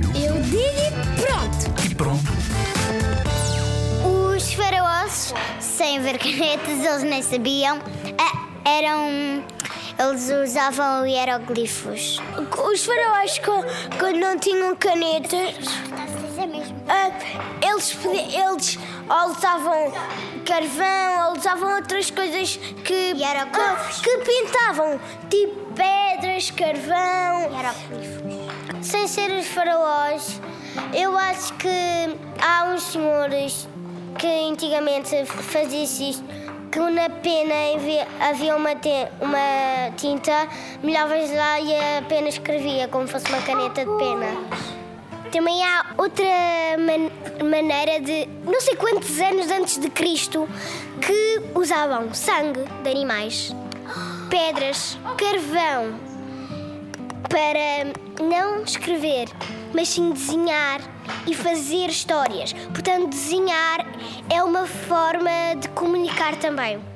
Eu digo. E pronto. E pronto. Os faraós, sem ver canetas, eles nem sabiam, ah, eram. Eles usavam hieroglifos. Os faraós, quando não tinham canetas, ah, eles, eles ou usavam carvão ou usavam outras coisas que, Hieroglifos. que pintavam, tipo pedras, carvão. Hieroglifos. Sem ser os faraós, eu acho que há uns senhores que antigamente faziam isto, que na pena havia- uma, uma tinta, molhavas lá e a pena escrevia como fosse uma caneta de pena. Também há outra man- maneira de, não sei quantos anos antes de Cristo, que usavam sangue de animais, pedras, carvão, para não escrever, mas sim desenhar e fazer histórias. Portanto, desenhar é uma forma de comunicar também.